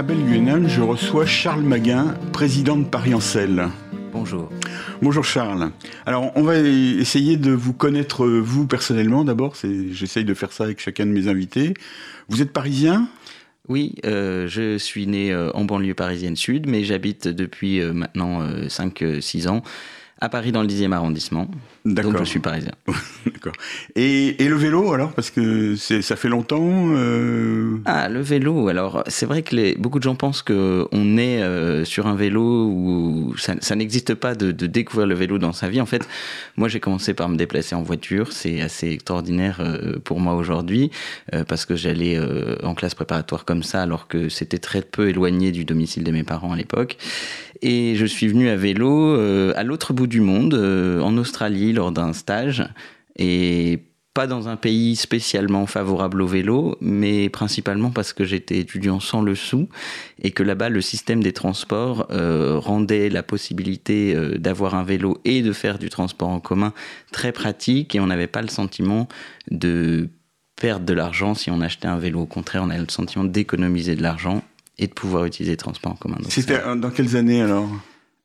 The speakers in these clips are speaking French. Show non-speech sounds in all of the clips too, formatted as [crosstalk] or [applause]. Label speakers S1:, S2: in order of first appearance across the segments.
S1: À je reçois Charles Maguin, président de Paris Selle.
S2: Bonjour.
S1: Bonjour Charles. Alors on va essayer de vous connaître vous personnellement d'abord. J'essaye de faire ça avec chacun de mes invités. Vous êtes parisien?
S2: Oui, euh, je suis né euh, en banlieue parisienne sud, mais j'habite depuis euh, maintenant 5-6 ans à Paris dans le 10e arrondissement. Donc je suis parisien. [laughs]
S1: D'accord. Et, le vélo alors? Parce que ça fait longtemps euh...
S2: Ah, le vélo. Alors c'est vrai que les, beaucoup de gens pensent qu'on est euh, sur un vélo où ça, ça n'existe pas de, de, découvrir le vélo dans sa vie. En fait, moi j'ai commencé par me déplacer en voiture. C'est assez extraordinaire euh, pour moi aujourd'hui parce que j'allais en classe préparatoire comme ça alors que c'était très peu éloigné du domicile de mes parents à l'époque. Et je suis venu à vélo à l'autre bout du monde, en Australie lors d'un stage et pas dans un pays spécialement favorable au vélo, mais principalement parce que j'étais étudiant sans le sou et que là-bas le système des transports euh, rendait la possibilité euh, d'avoir un vélo et de faire du transport en commun très pratique et on n'avait pas le sentiment de perdre de l'argent si on achetait un vélo. Au contraire, on avait le sentiment d'économiser de l'argent et de pouvoir utiliser le transport en commun.
S1: C'était dans quelles années alors?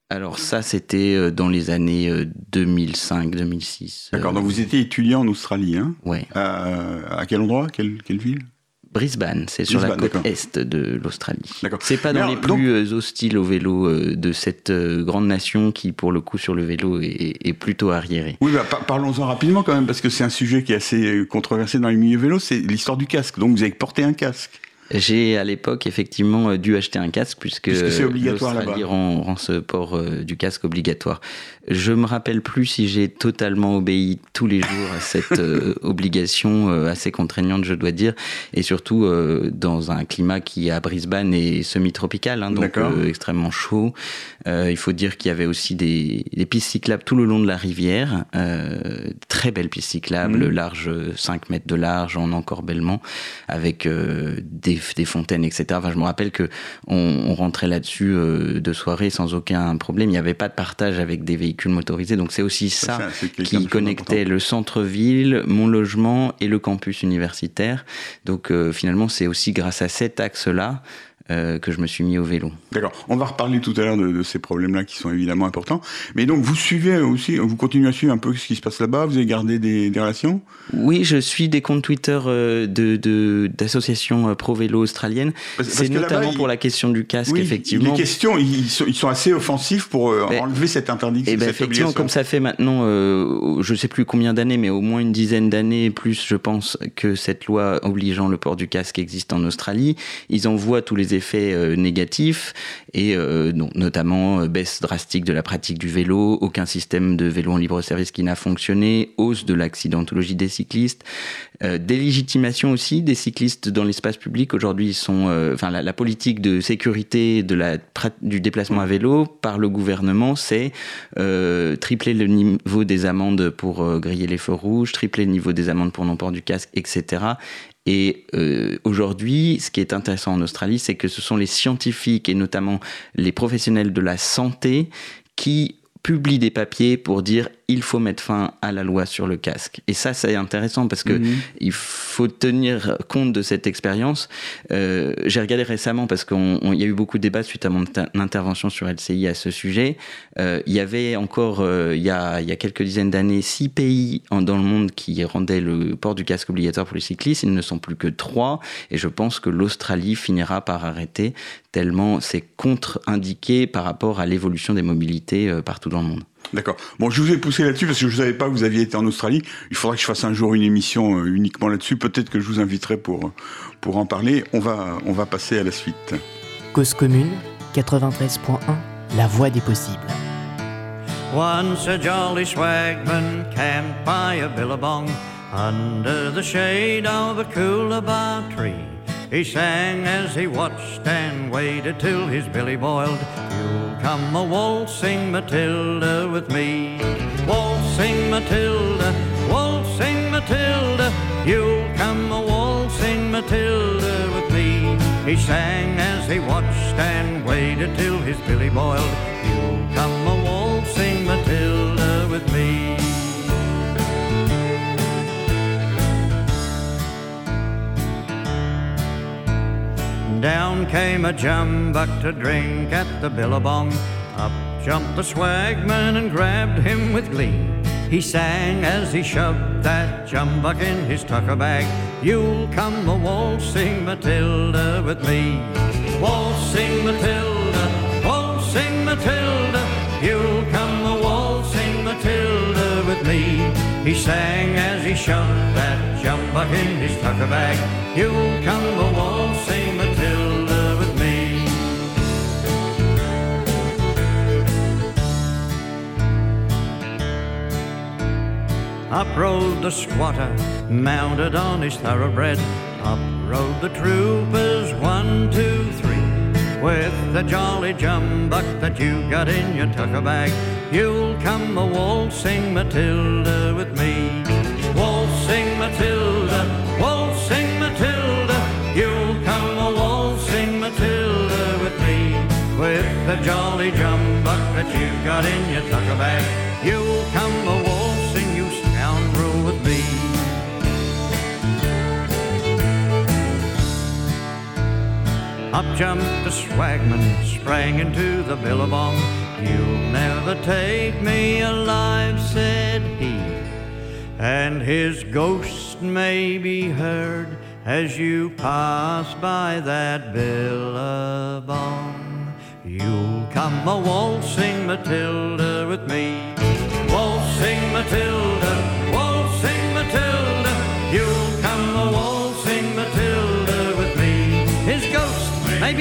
S2: Alors ça, c'était euh, dans les années 2005-2006.
S1: Euh, D'accord, donc vous étiez étudiant en Australie, hein?
S2: Oui.
S1: à quel endroit? Quelle, ville?
S2: Brisbane, c'est sur la côte est de l'Australie. C'est pas dans les plus euh, hostiles au vélo de cette grande nation qui, pour le coup, sur le vélo est, plutôt arriérée.
S1: Oui, bah, parlons-en rapidement quand même, parce que c'est un sujet qui est assez controversé dans les milieux vélos, c'est l'histoire du casque. Donc vous avez porté un casque.
S2: J'ai à l'époque effectivement euh, dû acheter un casque puisque,
S1: c'est obligatoire là-bas.
S2: Rend, rend, ce port euh, du casque obligatoire. Je me rappelle plus si j'ai totalement obéi tous les jours à cette [laughs] euh, obligation assez contraignante, je dois dire, et surtout dans un climat qui à Brisbane est semi-tropical, hein, donc extrêmement chaud. il faut dire qu'il y avait aussi des, des, pistes cyclables tout le long de la rivière, très belles pistes cyclables, mmh. large 5 mètres de large en encorbellement, avec des des, fontaines, etc. Enfin, je me rappelle que on, rentrait là-dessus euh, de soirée sans aucun problème. Il n'y avait pas de partage avec des véhicules motorisés. Donc c'est aussi ça, qui connectait le centre-ville, mon logement et le campus universitaire. Donc euh, finalement, c'est aussi grâce à cet axe-là euh, que je me suis mis au vélo.
S1: D'accord. On va reparler tout à l'heure de, ces problèmes-là qui sont évidemment importants. Mais donc vous suivez aussi, vous continuez à suivre un peu ce qui se passe là-bas. Vous avez gardé des, relations?
S2: Oui, je suis des comptes Twitter euh, de d'associations euh, pro vélo australiennes. C'est notamment pour la question du casque, effectivement.
S1: Les questions, ils sont, ils sont assez offensifs pour ben, enlever cette interdiction. Et
S2: eh ben, effectivement, comme ça fait maintenant, je ne sais plus combien d'années, mais au moins une dizaine d'années plus, je pense, que cette loi obligeant le port du casque existe en Australie. Ils envoient tous les effets euh, négatifs et euh, notamment euh, baisse drastique de la pratique du vélo, aucun système de vélo en libre service qui n'a fonctionné, hausse de l'accidentologie des cyclistes, délégitimation aussi des cyclistes dans l'espace public. Aujourd'hui, ils sont, enfin la, politique de sécurité de la du déplacement à vélo par le gouvernement, c'est tripler le niveau des amendes pour griller les feux rouges, tripler le niveau des amendes pour non-port du casque, etc. Et euh, aujourd'hui, ce qui est intéressant en Australie, c'est que ce sont les scientifiques et notamment les professionnels de la santé qui publient des papiers pour dire il faut mettre fin à la loi sur le casque. Et ça, c'est intéressant parce que mhm. il faut tenir compte de cette expérience. Euh, j'ai regardé récemment parce qu'il y a eu beaucoup de débats suite à mon intervention sur LCI à ce sujet. Euh, il y avait encore, euh, il, y a, il y a quelques dizaines d'années, six pays dans le monde qui rendaient le port du casque obligatoire pour les cyclistes. Ils ne sont plus que trois. Et je pense que l'Australie finira par arrêter tellement c'est contre-indiqué par rapport à l'évolution des mobilités partout dans le monde.
S1: D'accord. Bon, je vous ai poussé là-dessus parce que je ne savais pas que vous aviez été en Australie. Il faudra que je fasse un jour une émission euh, uniquement là-dessus. Peut-être que je vous inviterai pour, pour en parler. On va, on va passer à la suite.
S3: Cause commune, 93.1, la voix des possibles.
S4: Once a jolly swagman camped by a billabong under the shade of a coolabah tree. He sang as he watched and waited till his billy boiled. Come a waltzing Matilda with me. Waltzing Matilda, waltzing Matilda. You'll come a waltzing Matilda with me. He sang as he watched and waited till his billy boiled. Down came a jumbuck to drink at the billabong. Up jumped the swagman and grabbed him with glee. He sang as he shoved that jumbuck in his tucker bag. You'll come a waltzing Matilda with me. Waltzing Matilda, waltzing Matilda. You'll come a waltzing Matilda with me. He sang as he shoved that jumbuck in his tucker bag. You'll come a waltzing Up rode the squatter, mounted on his thoroughbred. Up rode the troopers, one, two, three. With the jolly jumbuck that you got in your tucker bag, you'll come a waltzing Matilda with me. Waltzing Matilda, waltzing Matilda, you'll come a waltzing Matilda with me. With the jolly jumbuck that you got in your tucker bag, you'll come a waltzing, Up jumped the swagman, sprang into the billabong. You'll never take me alive, said he. And his ghost may be heard as you pass by that billabong. You'll come a waltzing Matilda with me. Waltzing Matilda,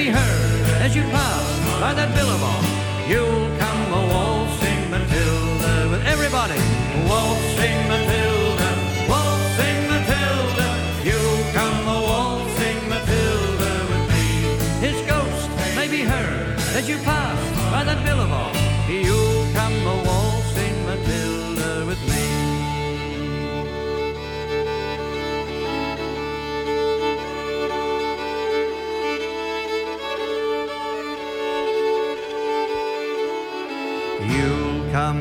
S4: be heard as you pass by that billabong. You'll come a waltzing Matilda with everybody. Waltzing Matilda, waltzing Matilda. You'll come a waltzing Matilda with me. His ghost may be heard as you pass by that billabong.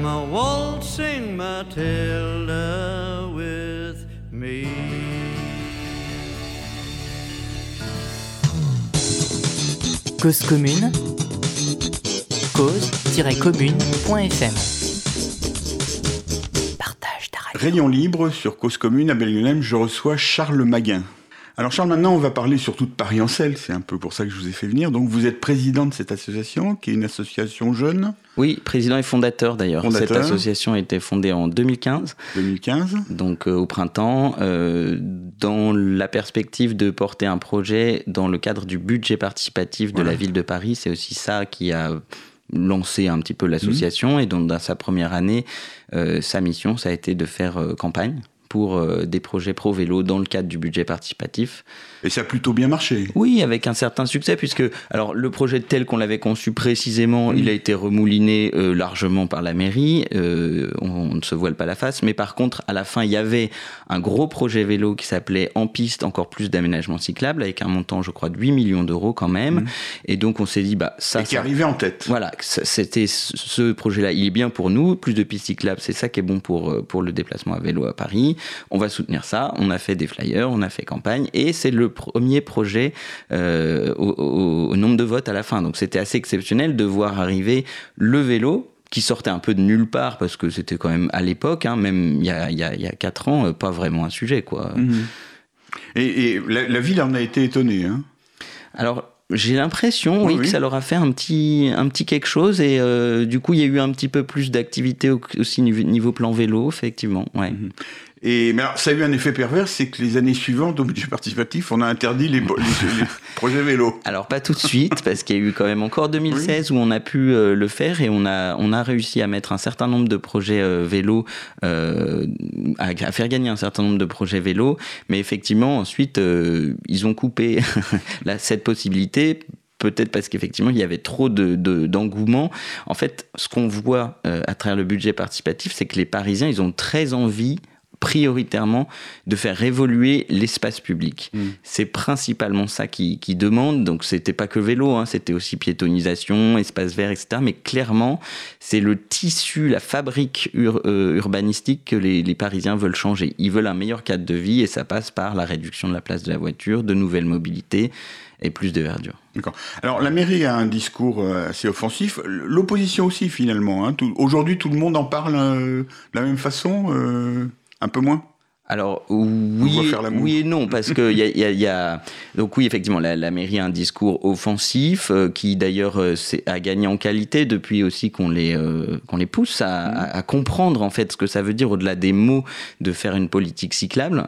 S4: Come a waltzing Matilda with me.
S3: Cause commune, cause-commune.fm. Partage ta radio.
S1: Rayon libre sur Cause Commune à Belguenem, je reçois Charles Maguin. Alors Charles, maintenant on va parler surtout de Paris-en-Selle, c'est un peu pour ça que je vous ai fait venir. Donc vous êtes président de cette association, qui est une association jeune,
S2: Oui, président et fondateur d'ailleurs.
S1: Fondateur.
S2: Cette association a été fondée en 2015,
S1: 2015.
S2: donc euh, au printemps, euh, dans la perspective de porter un projet dans le cadre du budget participatif de
S1: Voilà.
S2: la ville de Paris. C'est aussi ça qui a lancé un petit peu l'association et donc dans sa première année, euh, sa mission, ça a été de faire campagne pour euh, des projets pro-vélo dans le cadre du budget participatif.
S1: Et ça a plutôt bien marché.
S2: Oui, avec un certain succès, puisque alors le projet tel qu'on l'avait conçu précisément, il a été remouliné euh, largement par la mairie. euh, on, on ne se voile pas la face, mais par contre, à la fin, il y avait un gros projet vélo qui s'appelait En piste, encore plus d'aménagement cyclable, avec un montant, je crois, de 8 millions d'euros quand même.
S1: Mhm.
S2: Et donc, on s'est dit, bah ça,
S1: et qui
S2: ça-
S1: arrivait en tête.
S2: voilà, c'était ce ce projet-là, il est bien pour nous, plus de pistes cyclables, c'est ça qui est bon pour, euh, pour le déplacement à vélo à Paris. On va soutenir ça, on a fait des flyers, on a fait campagne, et c'est le premier projet euh, au, au- au nombre de votes à la fin. Donc c'était assez exceptionnel de voir arriver le vélo qui sortait un peu de nulle part, parce que c'était quand même à l'époque, hein, même il y a, il y, a, il y a 4 ans, pas vraiment un sujet. quoi.
S1: Mhm. Et, et la, la ville en a été étonnée. Hein.
S2: Alors, j'ai l'impression, oui,
S1: Oui, oui.
S2: que ça leur a fait un petit, un petit quelque chose et euh, du coup, il y a eu un petit peu plus d'activité au- aussi niveau, niveau plan vélo, effectivement. Ouais.
S1: Mhm. Et mais alors, ça a eu un effet pervers, c'est que les années suivantes, au budget participatif, on a interdit les, les- les [laughs] projets vélos.
S2: Alors pas tout de suite, parce qu'il y a eu quand même encore 2016 où on a pu euh, le faire et on a, on a réussi à mettre un certain nombre de projets euh, vélo, euh, à, à faire gagner un certain nombre de projets vélo, mais effectivement ensuite ils ont coupé [laughs] la, cette possibilité. Peut-être parce qu'effectivement il y avait trop de, de- d'engouement. En fait, ce qu'on voit euh, à travers le budget participatif, c'est que les Parisiens ils ont très envie prioritairement de faire évoluer l'espace public.
S1: Mm.
S2: C'est principalement ça qui, qui demande. Donc c'était pas que vélo, hein, c'était aussi piétonisation, espace vert, etc. Mais clairement, c'est le tissu, la fabrique ur- euh, urbanistique que les, les Parisiens veulent changer. Ils veulent un meilleur cadre de vie et ça passe par la réduction de la place de la voiture, de nouvelles mobilités et plus de verdure.
S1: D'accord. Alors la mairie a un discours euh, assez offensif, l'opposition aussi finalement. Hein. Aujourd'hui tout le monde en parle euh, de la même façon, euh, un peu moins?
S2: Alors oui, oui et non [laughs] parce que il y a, y a- il y a- donc oui effectivement la, la mairie a un discours offensif euh, qui d'ailleurs euh, a gagné en qualité depuis aussi qu'on les euh, qu'on les pousse à, à- à comprendre en fait ce que ça veut dire au-delà des mots de faire une politique cyclable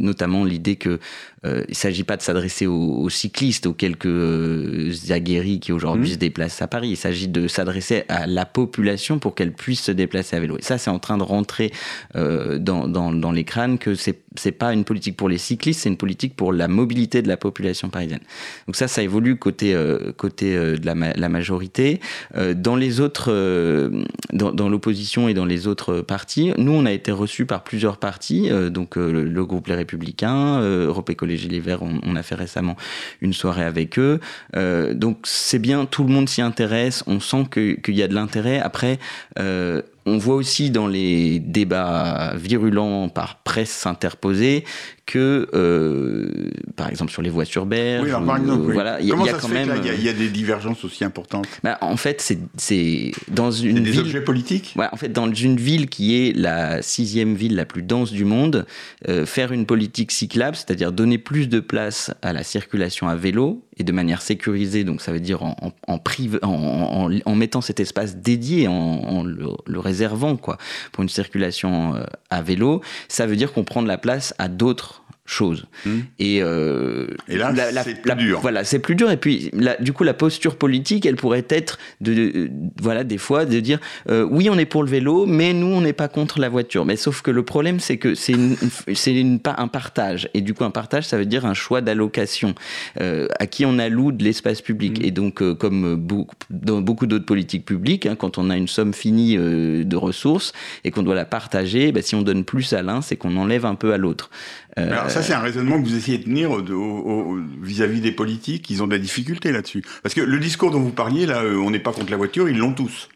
S2: notamment l'idée que euh, il s'agit pas de s'adresser aux, aux cyclistes aux quelques euh, aguerris qui aujourd'hui
S1: Mhm.
S2: se déplacent à Paris il s'agit de s'adresser à la population pour qu'elle puisse se déplacer à vélo et ça c'est en train de rentrer euh, dans, dans, dans les crânes que c'est c'est pas une politique pour les cyclistes, c'est une politique pour la mobilité de la population parisienne. Donc ça, ça évolue côté euh, côté euh, de la, ma- la majorité. Euh, dans les autres, euh, dans, dans l'opposition et dans les autres partis, nous on a été reçus par plusieurs partis, euh, donc euh, le, le groupe Les Républicains, euh, Europe Écologie Les on, a fait récemment une soirée avec eux. Euh, donc c'est bien, tout le monde s'y intéresse, on sent qu'il y a de l'intérêt. Après. euh, on voit aussi dans les débats virulents par presse interposée que, euh, par exemple, sur les voies sur berge,
S1: Oui, alors par exemple, oui.
S2: voilà, il y a-
S1: comment
S2: il y a
S1: ça se fait
S2: même.
S1: là, il y a- il y, a des divergences aussi importantes?
S2: Bah, en fait, c'est- c'est dans une
S1: des
S2: ville.
S1: objets politiques?
S2: Ouais, en fait, dans une ville qui est la sixième ville la plus dense du monde, euh, faire une politique cyclable, c'est-à-dire donner plus de place à la circulation à vélo et de manière sécurisée, donc ça veut dire en, en, en, en, mettant cet espace dédié, en, en le, le réservant quoi, pour une circulation euh, à vélo, ça veut dire qu'on prend de la place à d'autres choses.
S1: Hmm.
S2: Et, euh,
S1: Et là, c'est plus dur.
S2: Voilà, c'est plus dur. Et puis, la- du coup, la posture politique, elle pourrait être de, de- voilà, des fois, de dire euh, oui, on est pour le vélo, mais nous, on n'est pas contre la voiture. Mais sauf que le problème, c'est que c'est un partage. Et du coup, un partage, ça veut dire un choix d'allocation euh, à qui on alloue de l'espace public.
S1: Mmh.
S2: Et donc, euh, comme beaucoup, dans beaucoup d'autres politiques publiques, hein, quand on a une somme finie euh, de ressources et qu'on doit la partager, bah, si on donne plus à l'un, c'est qu'on enlève un peu à l'autre. Euh,
S1: Alors ça, c'est un raisonnement que vous essayez de tenir vis-à-vis des politiques. Ils ont de la difficulté là-dessus. Parce que le discours dont vous parliez, là, euh, on n'est pas contre la voiture, ils l'ont tous.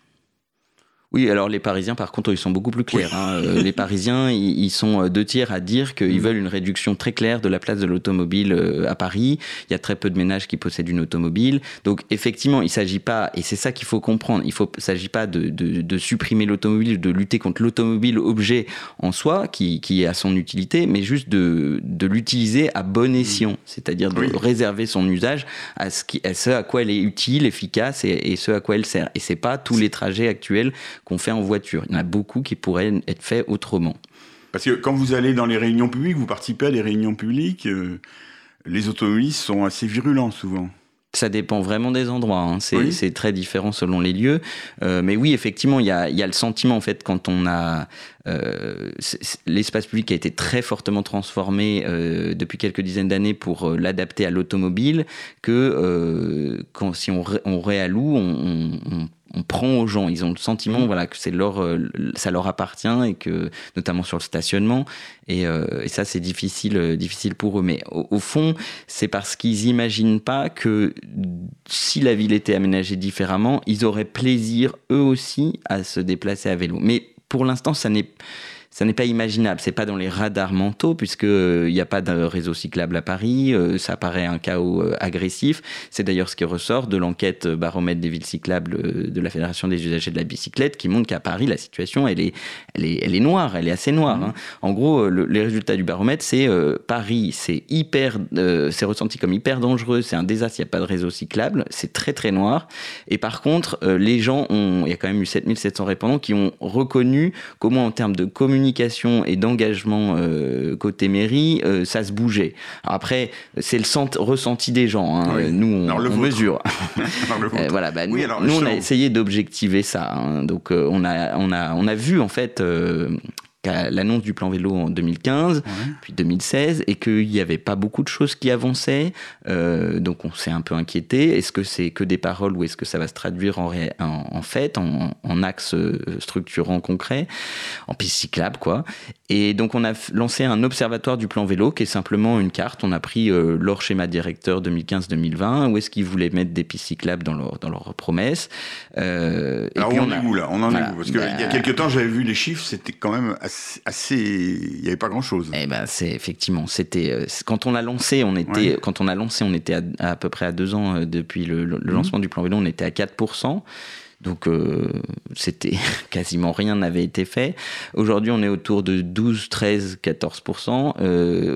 S2: Oui, alors les Parisiens, par contre, ils sont beaucoup plus clairs. hein. Euh, les Parisiens, ils, sont euh, deux tiers à dire qu'ils
S1: Mm.
S2: veulent une réduction très claire de la place de l'automobile euh, à Paris. Il y a très peu de ménages qui possèdent une automobile. Donc, effectivement, il s'agit pas, et c'est ça qu'il faut comprendre, il ne s'agit pas de, de- de supprimer l'automobile, de lutter contre l'automobile objet en soi, qui, qui a son utilité, mais juste de, de l'utiliser à bon escient, c'est-à-dire de
S1: Oui.
S2: réserver son usage à ce, qui, à ce à quoi elle est utile, efficace et, et ce à quoi elle sert. Et c'est pas tous les trajets actuels qu'on fait en voiture. Il y en a beaucoup qui pourraient être faits autrement.
S1: Parce que quand vous allez dans les réunions publiques, vous participez à des réunions publiques, euh, les automobilistes sont assez virulents souvent.
S2: Ça dépend vraiment des endroits. hein. C'est
S1: Oui.
S2: très différent selon les lieux. Euh, mais oui, effectivement, il y a, il y a le sentiment, en fait, quand on a. euh, L'espace public a été très fortement transformé euh, depuis quelques dizaines d'années pour l'adapter à l'automobile, que quand, si on réalloue, on, on- on- on prend aux gens. Ils ont le sentiment voilà, que c'est leur, euh, ça leur appartient, et que, notamment sur le stationnement. Et, euh, et ça, c'est difficile, euh, difficile pour eux. Mais au, au fond, c'est parce qu'ils imaginent pas que si la ville était aménagée différemment, ils auraient plaisir eux aussi à se déplacer à vélo. Mais pour l'instant, ça n'est ça n'est pas imaginable, c'est pas dans les radars mentaux puisque euh, il n'y a pas de réseau cyclable à Paris, euh, ça paraît un chaos euh, agressif. C'est d'ailleurs ce qui ressort de l'enquête euh, baromètre des villes cyclables euh, de la Fédération des usagers de la bicyclette qui montre qu'à Paris la situation elle est elle est elle est noire, elle est assez noire. hein. En gros, euh, le- les résultats du baromètre c'est euh, Paris, c'est hyper euh, c'est ressenti comme hyper dangereux, c'est un désastre, il n'y a pas de réseau cyclable, c'est très très noir. Et par contre, euh, les gens ont, il y a quand même eu 7700 répondants qui ont reconnu comment en termes de communication et d'engagement euh, côté mairie, euh, ça se bougeait. Alors après, c'est le sent- ressenti des gens. hein.
S1: Oui.
S2: Nous, on,
S1: Alors, le
S2: on mesure. [laughs]
S1: Alors, le
S2: Euh, voilà, bah,
S1: Oui,
S2: nous,
S1: alors,
S2: nous, on a essayé d'objectiver ça. hein. Donc, on, a, on, a, on a vu, en fait, euh, jusqu'à l'annonce du plan vélo en 2015, puis 2016, et qu'il n'y avait pas beaucoup de choses qui avançaient. Euh, donc on s'est un peu inquiété. Est-ce que c'est que des paroles ou est-ce que ça va se traduire en, en, fait, en, en axe structurant concret, en piste cyclable, quoi. Et donc on a lancé un observatoire du plan vélo qui est simplement une carte. On a pris leur schéma directeur 2015-2020, où est-ce qu'ils voulaient mettre des pistes cyclables dans leur, dans leur promesse.
S1: Euh, Alors on, est où là? On en est où? Parce qu'il y a bah, quelques temps, j'avais vu les chiffres, c'était quand même assez, il n'y avait pas grand-chose.
S2: Eh ben, c'est effectivement, c'était euh, quand on l'a lancé, on était, quand on a lancé, on était à, peu près à deux ans euh, depuis le, le mhm. lancement du plan vélo, on était à 4 donc euh, c'était [laughs] quasiment rien n'avait été fait. Aujourd'hui, on est autour de 12, 13, 14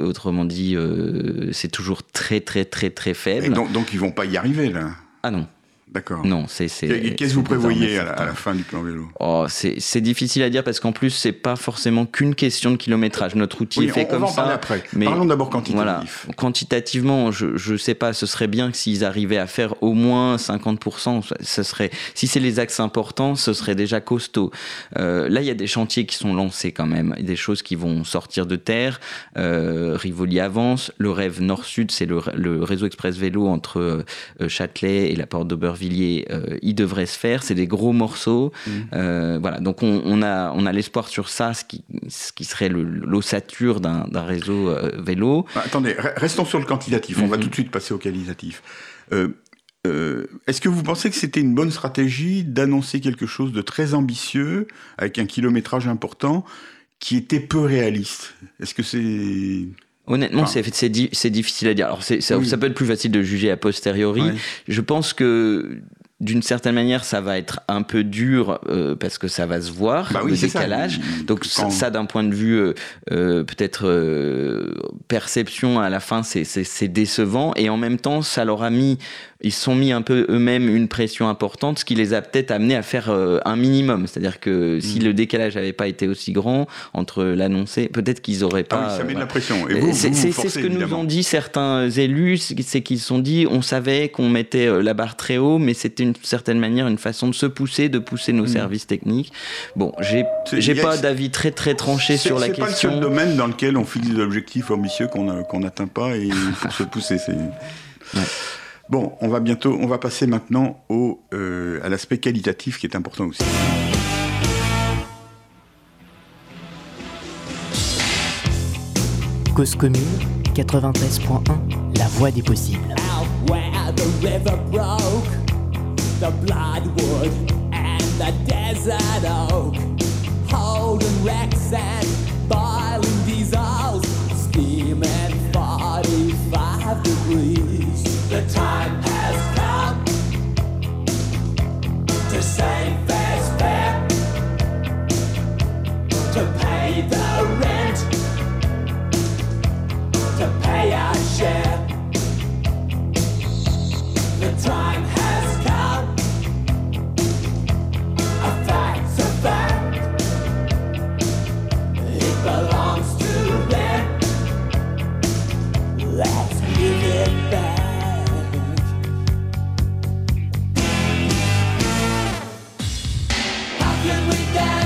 S2: Autrement dit, euh, c'est toujours très très très très faible.
S1: donc, donc ils vont pas y arriver là?
S2: Ah non.
S1: D'accord.
S2: Non, c'est.
S1: Qu'est-ce que vous prévoyez à la, fin du plan vélo?
S2: Oh, C'est difficile à dire parce qu'en plus, c'est pas forcément qu'une question de kilométrage. Notre outil est fait
S1: on
S2: comme
S1: va en
S2: ça.
S1: après. Mais Parlons d'abord quantitativement. Voilà,
S2: quantitativement, je ne sais pas, ce serait bien que s'ils arrivaient à faire au moins 50%, ce serait, si c'est les axes importants, ce serait déjà costaud. Euh, là, il y a des chantiers qui sont lancés quand même, des choses qui vont sortir de terre. Euh, Rivoli avance. Le rêve nord-sud, c'est le, le, réseau express vélo entre euh, Châtelet et la porte d'Aubervilliers euh, il devrait se faire. C'est des gros morceaux. Mmh. Euh, voilà. Donc on, a, on a l'espoir sur ça, ce qui, ce qui serait l'ossature d'un réseau euh, vélo.
S1: Bah, attendez, restons sur le quantitatif. On va mmh. tout de suite passer au qualitatif. Est-ce que vous pensez que c'était une bonne stratégie d'annoncer quelque chose de très ambitieux, avec un kilométrage important, qui était peu réaliste? Est-ce que c'est...
S2: Honnêtement, c'est difficile à dire. Alors, ça, ça, peut être plus facile de juger a posteriori. Je pense que d'une certaine manière, ça va être un peu dur euh, parce que ça va se voir
S1: bah
S2: le décalage. Donc ça, d'un point de vue euh, euh, peut-être perception à la fin, c'est décevant et en même temps, ça leur a mis ils se sont mis un peu eux-mêmes une pression importante, ce qui les a peut-être amenés à faire un minimum. C'est-à-dire que si mm. le décalage n'avait pas été aussi grand entre l'annoncer, peut-être qu'ils n'auraient pas.
S1: Ah oui, ça met de la pression.
S2: C'est ce que nous ont dit certains élus, c'est qu'ils se sont dit, on savait qu'on mettait la barre très haut, mais c'était d'une certaine manière une façon de se pousser, de pousser nos mm. services techniques. Bon, j'ai j'ai pas d'avis très très tranché sur la question.
S1: C'est pas le seul domaine dans lequel on fixe des objectifs ambitieux qu'on n'atteint pas et il faut se [laughs] pousser. Ouais. Bon, on va bientôt, on va passer maintenant au, euh, à l'aspect qualitatif qui est important aussi.
S3: Cause commune 93.1, la voix des possibles. the bloodwood and the desert oak. Holding wrecks and boiling diesels, steaming 45 degrees. The time has come to save fair's fair, to pay the rent, to pay our share. The time that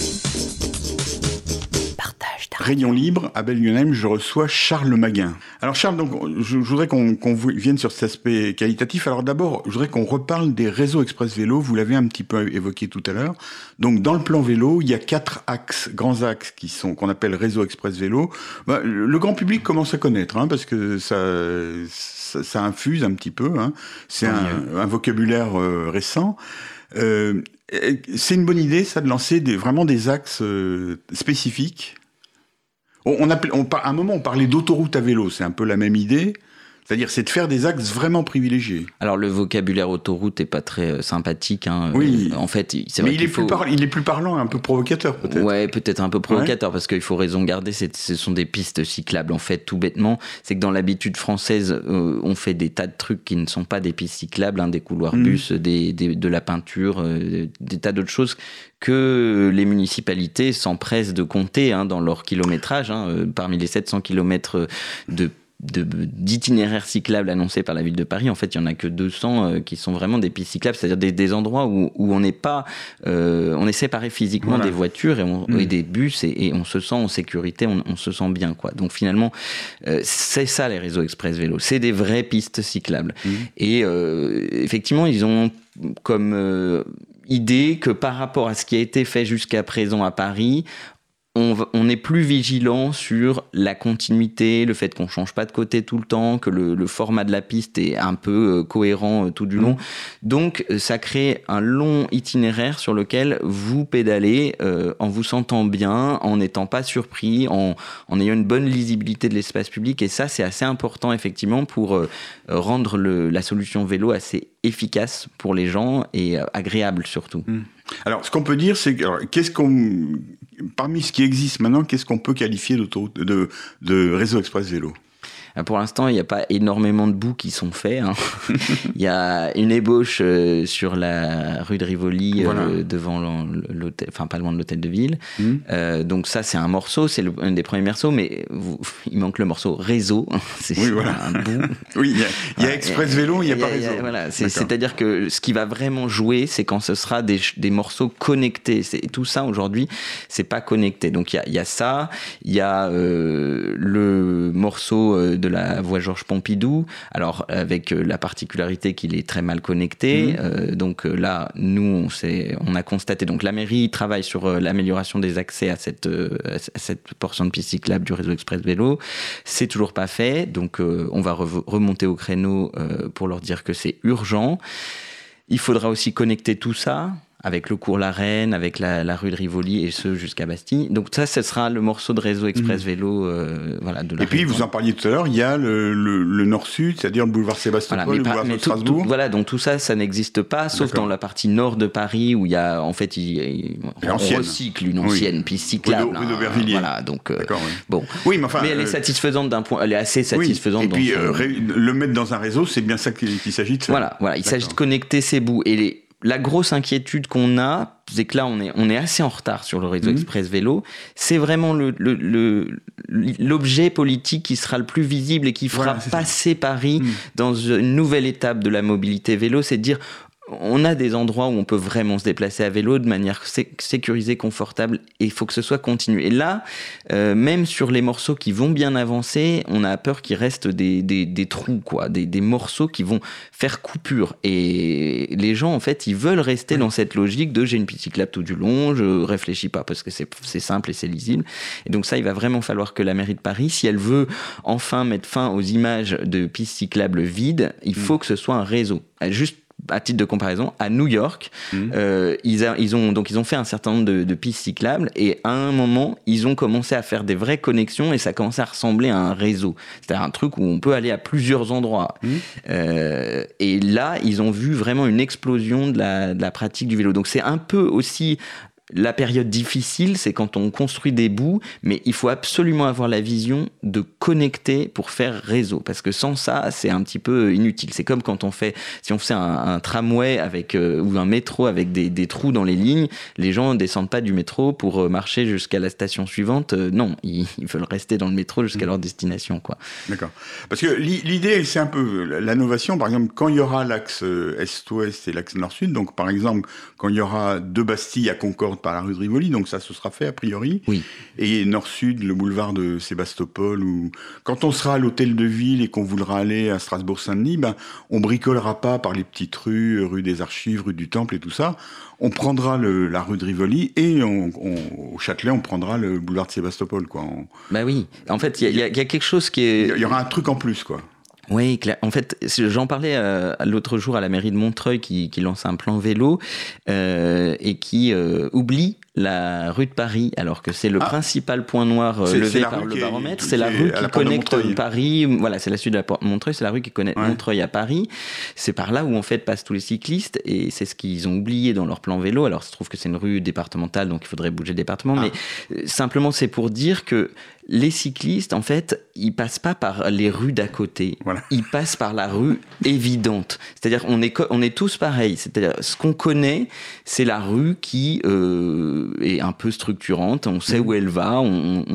S1: Rayon libre, à Belle-Lionheim, je reçois Charles Maguin. Alors Charles, donc, je, je voudrais qu'on vienne sur cet aspect qualitatif. Alors d'abord, je voudrais qu'on reparle des réseaux express vélo. Vous l'avez un petit peu évoqué tout à l'heure. Donc dans le plan vélo, il y a quatre axes, grands axes qui sont qu'on appelle réseau express vélo. Bah, le grand public commence à connaître, hein, parce que ça, ça, ça infuse un petit peu. Hein. C'est un, un vocabulaire euh, récent. Euh, c'est une bonne idée, ça, de lancer des, vraiment des axes euh, spécifiques on, on à un moment, on parlait d'autoroute à vélo. C'est un peu la même idée. C'est-à-dire, c'est de faire des axes vraiment privilégiés.
S2: Alors le vocabulaire autoroute est pas très euh, sympathique. Hein.
S1: Oui.
S2: Euh, en fait, c'est
S1: Mais il est, plus
S2: faut-
S1: par- il est plus parlant, un peu provocateur, peut-être.
S2: Ouais, peut-être un peu provocateur parce qu'il faut raison garder. Ce sont des pistes cyclables. En fait, tout bêtement, c'est que dans l'habitude française, euh, on fait des tas de trucs qui ne sont pas des pistes cyclables, hein, des couloirs
S1: Mhm.
S2: bus, des, des- de la peinture, euh, des tas d'autres choses que les municipalités s'empressent de compter hein, dans leur kilométrage. hein. Parmi les 700 kilomètres de de- d'itinéraires cyclables annoncés par la ville de Paris, en fait, il y en a que 200 euh, qui sont vraiment des pistes cyclables, c'est-à-dire des, des endroits où, où on n'est pas, euh, on est séparé physiquement
S1: Voilà.
S2: des voitures et, on-
S1: Mm.
S2: et des bus et, et on se sent en sécurité, on, on se sent bien, quoi. Donc finalement, euh, c'est ça les réseaux express vélo, c'est des vraies pistes cyclables.
S1: Mm.
S2: Et effectivement, ils ont comme idée que par rapport à ce qui a été fait jusqu'à présent à Paris, on, est plus vigilant sur la continuité, le fait qu'on change pas de côté tout le temps, que le, le format de la piste est un peu euh, cohérent euh, tout du long. Donc euh, ça crée un long itinéraire sur lequel vous pédalez euh, en vous sentant bien, en n'étant pas surpris, en, en ayant une bonne lisibilité de l'espace public. Et ça, c'est assez important effectivement pour rendre le- la solution vélo assez efficace pour les gens et agréable surtout.
S1: Alors, ce qu'on peut dire, c'est qu'est-ce qu'on, parmi ce qui existe maintenant, qu'est-ce qu'on peut qualifier de, de réseau express vélo?
S2: Pour l'instant, il n'y a pas énormément de bouts qui sont faits. hein. [laughs] il y a une ébauche euh, sur la rue de Rivoli, euh,
S1: Voilà.
S2: devant l'hô- l'hôtel, enfin pas loin de l'hôtel de ville. Euh, donc ça, c'est un morceau, c'est un des premiers morceaux, mais vous- il manque le morceau réseau. [laughs] c'est
S1: Oui, voilà.
S2: un bout. [laughs]
S1: Oui, il y a, il y a
S2: Ouais,
S1: express vélo, il n'y a
S2: y
S1: pas réseau.
S2: voilà, c'est-à-dire que ce qui va vraiment jouer, c'est quand ce sera des, morceaux connectés. Tout ça aujourd'hui, c'est pas connecté. Donc il y a, y a ça, il y a euh, le morceau euh, de la voie Georges Pompidou. Alors avec euh, la particularité qu'il est très mal connecté.
S1: Mhm.
S2: Euh, donc euh, là, nous, on, a constaté. Donc la mairie travaille sur l'amélioration des accès à cette, à cette portion de piste cyclable du réseau express vélo. C'est toujours pas fait, donc on va remonter au créneau pour leur dire que c'est urgent. Il faudra aussi connecter tout ça avec le cours La Reine, avec la, la rue de Rivoli et ce jusqu'à Bastille. Donc ça, ce sera le morceau de réseau express vélo, euh, voilà, de la
S1: Mhm. Et puis, vous en parliez tout à l'heure, il y a le, le- le nord-sud, c'est-à-dire le boulevard Sébastopol,
S2: Voilà,
S1: le boulevard de Strasbourg.
S2: tout- voilà, donc tout ça, ça n'existe pas, sauf dans la partie nord de Paris où il y a, en fait, il, il- on
S1: L'ancienne.
S2: recycle une
S1: Oui.
S2: ancienne piste cyclable.
S1: Rue
S2: hein, voilà, donc euh,
S1: oui.
S2: bon.
S1: Oui, mais enfin.
S2: mais elle est
S1: euh,
S2: satisfaisante d'un point, elle est assez
S1: oui.
S2: satisfaisante.
S1: Et
S2: dans
S1: puis,
S2: son-
S1: euh, le mettre dans un réseau, c'est bien ça qu'il s'agit de faire.
S2: Voilà, voilà. Il s'agit de connecter ces bouts. Et les- la grosse inquiétude qu'on a, c'est que là, on est, on est assez en retard sur le réseau
S1: Mhm.
S2: express vélo. C'est vraiment le- le- le- l'objet politique qui sera le plus visible et qui fera
S1: Voilà, c'est ça.
S2: passer Paris
S1: Mhm.
S2: dans une nouvelle étape de la mobilité vélo. C'est de dire, on a des endroits où on peut vraiment se déplacer à vélo de manière sé- sécurisée, confortable, et il faut que ce soit continu. Et là, euh, même sur les morceaux qui vont bien avancer, on a peur qu'il reste des, des, des trous, quoi, des, des morceaux qui vont faire coupure. Et les gens, en fait, ils veulent rester dans cette logique de j'ai une petite cyclable tout du long, je réfléchis pas parce que c'est simple et c'est lisible. Et donc ça, il va vraiment falloir que la mairie de Paris, si elle veut enfin mettre fin aux images de pistes cyclables vides, il faut que ce soit un réseau. Juste à titre de comparaison, à New York,
S1: Mhm.
S2: euh, ils, a- ils ont donc ils ont fait un certain nombre de, de pistes cyclables et à un moment ils ont commencé à faire des vraies connexions et ça commençait à ressembler à un réseau, c'est-à-dire un truc où on peut aller à plusieurs endroits.
S1: Mhm.
S2: Euh, et là ils ont vu vraiment une explosion de la, de la pratique du vélo. Donc c'est un peu aussi la période difficile, c'est quand on construit des bouts, mais il faut absolument avoir la vision de connecter pour faire réseau, parce que sans ça, c'est un petit peu inutile. C'est comme quand on fait, si on fait un, tramway avec euh, ou un métro avec des, des, trous dans les lignes, les gens ne descendent pas du métro pour euh, marcher jusqu'à la station suivante. Euh, non, [laughs] ils, veulent rester dans le métro jusqu'à mmh. leur destination, quoi.
S1: D'accord. Parce que l'idée, c'est un peu l'innovation. Par exemple, quand il y aura l'axe est-ouest et l'axe nord-sud, donc par exemple, quand il y aura deux Bastilles à Concorde par la rue de Rivoli, donc ça se sera fait a priori.
S2: Oui.
S1: Et nord-sud, le boulevard de Sébastopol, ou quand on sera à l'hôtel de ville et qu'on voudra aller à Strasbourg-Saint-Denis, ben, on bricolera pas par les petites rues, rue des Archives, rue du Temple et tout ça. On prendra le, la rue de Rivoli et on, au Châtelet, on prendra le boulevard de Sébastopol, quoi.
S2: Bah oui. En fait, il y, y, a quelque chose qui est.
S1: Il y aura un truc en plus, quoi.
S2: Oui, en fait, j'en parlais euh, l'autre jour à la mairie de Montreuil qui, lance un plan vélo euh, et qui euh, oublie la rue de Paris, alors que c'est le ah. principal point noir euh, levé par le baromètre. C'est la rue qui connecte Paris. Voilà, c'est la suite de la porte Montreuil, c'est la rue qui connecte Montreuil à Paris. C'est par là où en fait passent tous les cyclistes et c'est ce qu'ils ont oublié dans leur plan vélo. Alors, se trouve que c'est une rue départementale, donc il faudrait bouger le département, ah. mais euh, simplement c'est pour dire que les cyclistes, en fait, ils passent pas par les rues d'à côté. Ils passent par la rue évidente. C'est-à-dire, on est, on est tous pareils. C'est-à-dire, ce qu'on connaît, c'est la rue qui euh, est un peu structurante. On sait où elle va, on,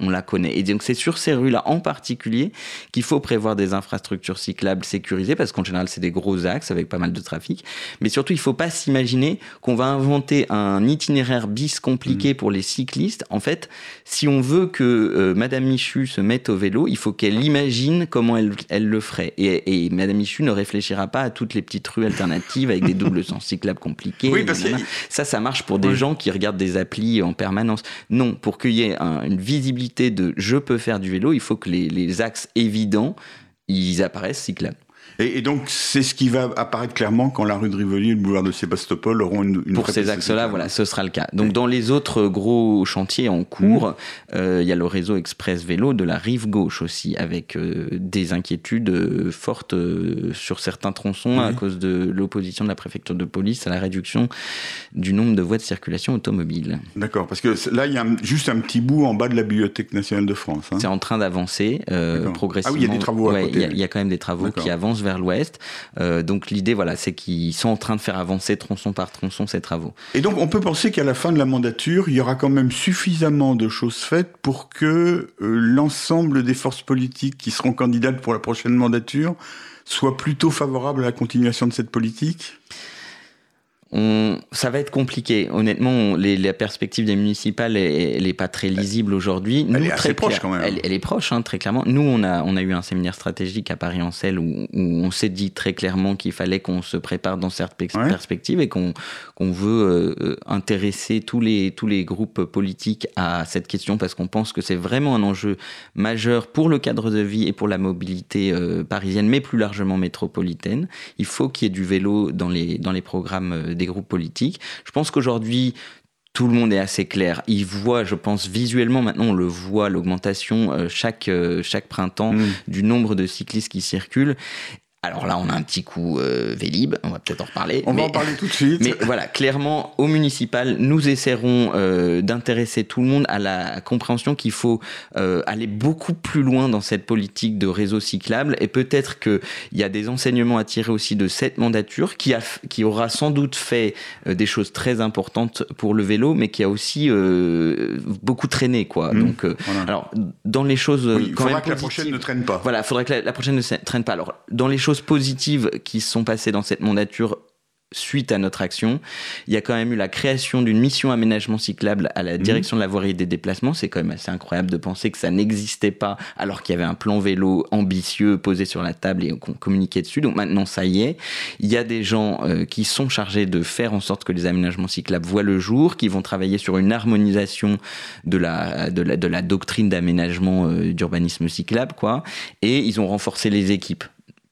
S2: on, la connaît. Et donc c'est sur ces rues-là en particulier qu'il faut prévoir des infrastructures cyclables sécurisées, parce qu'en général c'est des gros axes avec pas mal de trafic. Mais surtout, il ne faut pas s'imaginer qu'on va inventer un itinéraire bis compliqué mmh. pour les cyclistes. En fait, si on veut que euh, Madame Michu se mette au vélo, il faut qu'elle imagine comment elle, elle le ferait. Et, et, Madame Michu ne réfléchira pas à toutes les petites rues alternatives avec des doubles sens cyclables compliqués.
S1: Oui, parce que...
S2: Ça, ça marche pour des gens qui regardent des applis en permanence. Non, pour qu'il y ait une visibilité de je peux faire du vélo, il faut que les, les axes évidents, ils apparaissent cyclables.
S1: Et, donc, c'est ce qui va apparaître clairement quand la rue de Rivoli et le boulevard de Sébastopol auront une, une
S2: Pour ces axes-là, voilà, ce sera le cas. Donc, dans les autres gros chantiers en cours, mmh. euh, il y a le réseau express vélo de la rive gauche aussi, avec euh, des inquiétudes euh, fortes sur certains tronçons à cause de l'opposition de la préfecture de police à la réduction du nombre de voies de circulation automobile.
S1: D'accord, parce que là, il y a juste un petit bout en bas de la Bibliothèque nationale de France.
S2: Hein. C'est en train d'avancer progressivement.
S1: Ah oui, il y a des travaux à côté.
S2: Il y, a quand même des travaux qui avancent vers l'ouest. Euh, donc l'idée, voilà, c'est qu'ils sont en train de faire avancer tronçon par tronçon ces travaux.
S1: Et donc on peut penser qu'à la fin de la mandature, il y aura quand même suffisamment de choses faites pour que euh, l'ensemble des forces politiques qui seront candidates pour la prochaine mandature soient plutôt favorables à la continuation de cette politique?
S2: On, ça va être compliqué. Honnêtement, les, la perspective des municipales, elle n'est pas très lisible aujourd'hui.
S1: Elle est assez proche quand même.
S2: Elle, est proche, hein, très clairement. Nous, on a, on a eu un séminaire stratégique à Paris-en-Selle où, où, on s'est dit très clairement qu'il fallait qu'on se prépare dans cette perspective et qu'on qu'on veut euh, intéresser tous les, tous les groupes politiques à cette question parce qu'on pense que c'est vraiment un enjeu majeur pour le cadre de vie et pour la mobilité euh, parisienne, mais plus largement métropolitaine. Il faut qu'il y ait du vélo dans les, dans les programmes euh, des groupes politiques. Je pense qu'aujourd'hui, tout le monde est assez clair. Il voit, je pense, visuellement, maintenant on le voit, l'augmentation euh, chaque, euh, chaque printemps mm. du nombre de cyclistes qui circulent. Alors là, on a un petit coup euh, Vélib, on va peut-être en reparler.
S1: On va en parler tout de suite.
S2: Mais voilà, clairement, au municipal, nous essaierons euh, d'intéresser tout le monde à la compréhension qu'il faut euh, aller beaucoup plus loin dans cette politique de réseau cyclable et peut-être qu'il y a des enseignements à tirer aussi de cette mandature qui, a, qui aura sans doute fait des choses très importantes pour le vélo, mais qui a aussi beaucoup traîné. Quoi. Mmh. Donc, voilà. alors, dans les choses.
S1: Oui, il faudra que la prochaine ne traîne pas.
S2: Voilà, il faudrait que la, la prochaine ne traîne pas. Alors, dans les choses choses positives qui se sont passées dans cette mandature suite à notre action. Il y a quand même eu la création d'une mission aménagement cyclable à la mhm. direction de la voirie et des déplacements. C'est quand même assez incroyable de penser que ça n'existait pas alors qu'il y avait un plan vélo ambitieux posé sur la table et qu'on communiquait dessus. Donc maintenant, ça y est. Il y a des gens euh, qui sont chargés de faire en sorte que les aménagements cyclables voient le jour, qui vont travailler sur une harmonisation de la, de la, de la doctrine d'aménagement euh, d'urbanisme cyclable, quoi. Et ils ont renforcé les équipes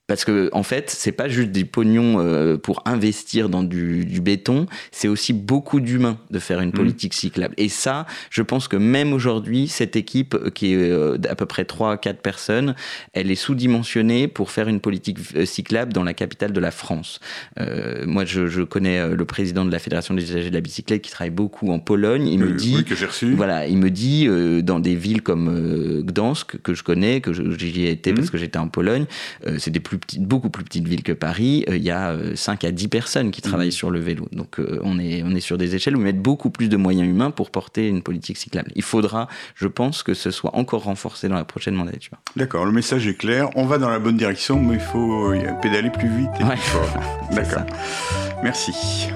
S2: parce que en fait, c'est pas juste des pognons euh, pour investir dans du, du béton, c'est aussi beaucoup d'humains de faire une politique cyclable. Et ça, je pense que même aujourd'hui, cette équipe euh, qui est euh, d'à peu près 3 4 personnes, elle est sous-dimensionnée pour faire une politique euh, cyclable dans la capitale de la France. Euh, moi, je, je connais euh, le président de la Fédération des usagers de la bicyclette qui travaille beaucoup en Pologne. Il me dit
S1: oui, que j'ai reçu.
S2: voilà, il me dit euh, dans des villes comme euh, Gdansk que je connais, que j'y ai été
S1: Mhm.
S2: parce que j'étais en Pologne, euh, c'est des plus beaucoup plus petites villes que Paris. euh, Il y a euh, 5 à 10 personnes qui travaillent sur le vélo. Donc euh, on est on est sur des échelles où mettre beaucoup plus de moyens humains pour porter une politique cyclable. Il faudra, je pense, que ce soit encore renforcé dans la prochaine mandature.
S1: D'accord, le message est clair. On va dans la bonne direction, mais il faut euh, pédaler plus vite et
S2: Ouais.
S1: plus fort. [laughs]
S2: C'est
S1: D'accord. Merci.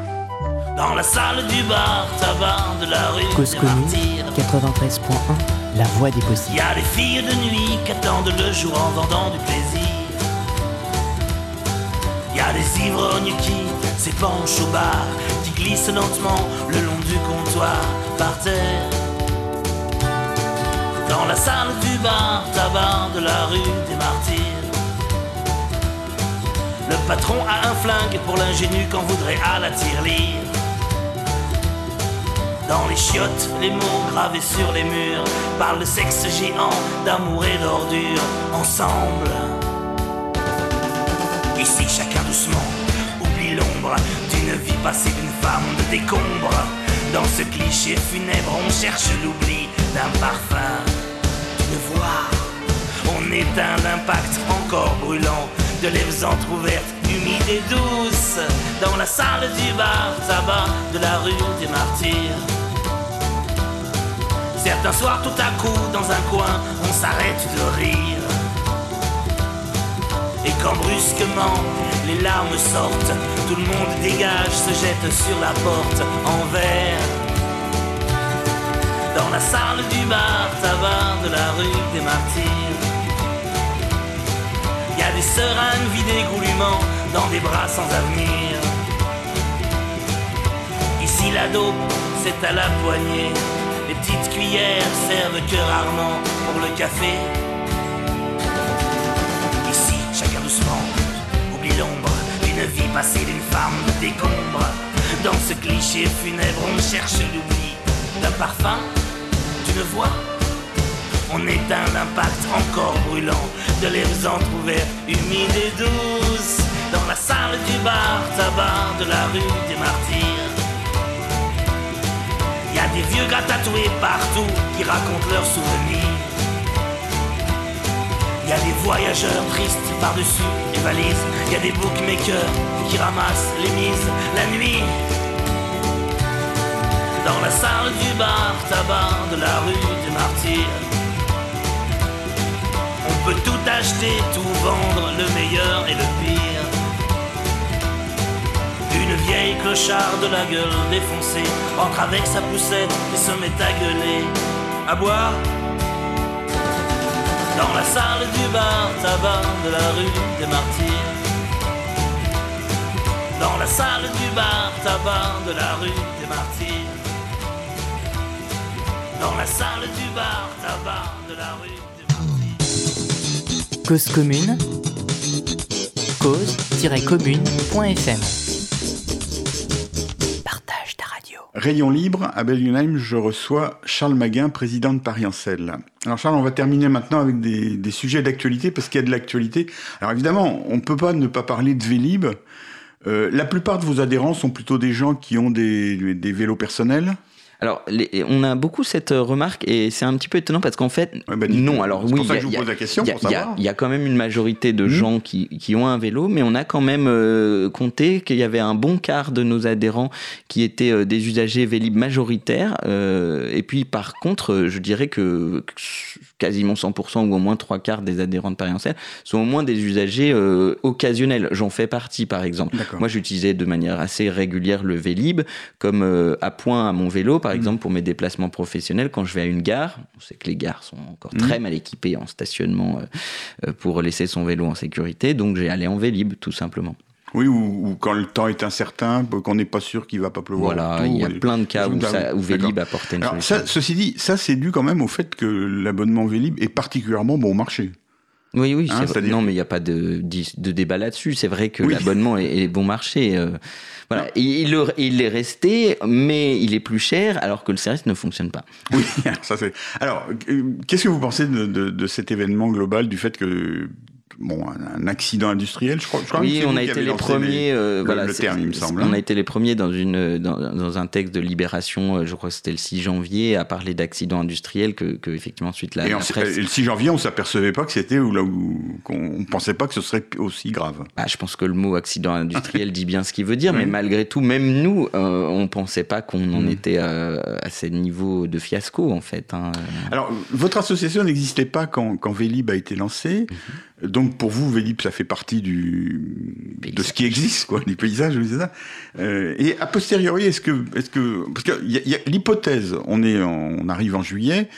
S5: Dans la salle du bar tabac de la rue
S3: Cause
S5: des
S3: commune
S5: martyrs
S3: 93.1, la voix des
S5: Il
S3: possibles.
S5: y a des filles de nuit qui attendent le jour en vendant du plaisir Il y a des ivrognes qui s'épanchent au bar Qui glissent lentement le long du comptoir par terre. Dans la salle du bar tabac de la rue des martyrs. Le patron a un flingue pour l'ingénu qu'on voudrait à la tirelire. Dans les chiottes, les mots gravés sur les murs parlent de sexe géant, d'amour et d'ordure ensemble. Ici, chacun doucement oublie l'ombre d'une vie passée d'une femme de décombre. Dans ce cliché funèbre, on cherche l'oubli d'un parfum, d'une voix. On éteint l'impact encore brûlant de lèvres entr'ouvertes, humides et douces, dans la salle du bar tabac de la rue des martyrs. Certains soirs, tout à coup, dans un coin, on s'arrête de rire. Quand brusquement les larmes sortent, tout le monde dégage, se jette sur la porte en verre. Dans la salle du bar tabac de la rue des martyrs. Y a des seringues vidées goulûment dans des bras sans avenir. Ici la dope, c'est à la poignée. Les petites cuillères servent que rarement pour le café. Vie passée d'une femme de décombre. Dans ce cliché funèbre, on cherche l'oubli d'un parfum, d'une voix. On éteint l'impact encore brûlant de lèvres entr'ouvertes, humides et douces. Dans la salle du bar tabac de la rue des martyrs. Y a des vieux gars tatoués partout qui racontent leurs souvenirs. Y des voyageurs tristes par-dessus les valises. Y a des bookmakers qui ramassent les mises la nuit. Dans la salle du bar tabac de la rue des martyrs. On peut tout acheter, tout vendre, le meilleur et le pire. Une vieille clocharde de la gueule défoncée entre avec sa poussette et se met à gueuler, à boire. Dans la salle du bar tabac de la rue des martyrs. Dans la salle du bar tabac de la rue des martyrs. Dans la salle du bar tabac de la rue des martyrs.
S3: Cause commune, cause-commune.fm.
S1: Rayon libre, à Bellunheim, je reçois Charles Maguin, président de Paris Ancel. Alors Charles, on va terminer maintenant avec des, sujets d'actualité, parce qu'il y a de l'actualité. Alors évidemment, on ne peut pas ne pas parler de Vélib. Euh, la plupart de vos adhérents sont plutôt des gens qui ont des vélos personnels.
S2: Alors, les- on a beaucoup cette euh, remarque et c'est un petit peu étonnant parce qu'en fait,
S1: Ouais, bah,
S2: non. Alors oui, il y
S1: vous
S2: a- quand même une majorité de
S1: Mhm.
S2: gens qui, qui ont un vélo, mais on a quand même euh, compté qu'il y avait un bon quart de nos adhérents qui étaient euh, des usagers Vélib majoritaires. euh, et puis par contre, je dirais que quasiment 100% ou au moins trois quarts des adhérents de Paris Ancel sont au moins des usagers euh, occasionnels. J'en fais partie par exemple. Moi, j'utilisais de manière assez régulière le Vélib comme euh, appoint à mon vélo, par exemple, pour mes déplacements professionnels. Quand je vais à une gare, on sait que les gares sont encore
S1: Mm.
S2: très mal équipées en stationnement euh, euh, pour laisser son vélo en sécurité, donc j'ai allé en Vélib, tout simplement.
S1: Oui, ou, ou quand le temps est incertain, qu'on n'est pas sûr qu'il va pas pleuvoir.
S2: voilà, il y a
S1: et-
S2: plein de cas où, ça, où Vélib apportait une
S1: Alors, ça, ceci dit, ça c'est dû quand même au fait que l'abonnement Vélib est particulièrement bon marché.
S2: Oui, oui,
S1: Hein,
S2: c'est vrai. non, mais il n'y a pas de, débat là-dessus. C'est vrai que
S1: Oui.
S2: l'abonnement est, est bon marché. euh, voilà. Il, il est resté, mais il est plus cher alors que le service ne fonctionne pas. [laughs]
S1: Oui, ça c'est. Alors, euh, qu'est-ce que vous pensez de, de- de cet événement global, du fait que bon, un, accident industriel, je crois. je crois
S2: Oui, on a été les premiers. euh,
S1: le-
S2: voilà,
S1: le terme, il me semble,
S2: On
S1: hein.
S2: a été les premiers dans une dans, dans un texte de Libération. euh, Je crois que c'était le 6 janvier à parler d'accidents industriels que, que effectivement ensuite la,
S1: Et,
S2: la
S1: en-
S2: presse.
S1: et le 6 janvier, on s'apercevait pas que c'était où là où qu'on on pensait pas que ce serait aussi grave.
S2: Bah, je pense que le mot accident industriel dit bien ce qu'il veut dire, [laughs] mais malgré tout, même nous, euh, on pensait pas qu'on en
S1: Mm.
S2: était à, à ces niveaux de fiasco en fait. hein.
S1: Alors, votre association n'existait pas quand, quand Vélib a été lancé.
S2: Mhm.
S1: Donc, pour vous, Vélib, ça fait partie du, de ce qui existe, quoi, du paysage, c'est ça. Euh, et a posteriori, est-ce que, est-ce que, parce que y a- y a l'hypothèse, on est, en- on arrive en juillet,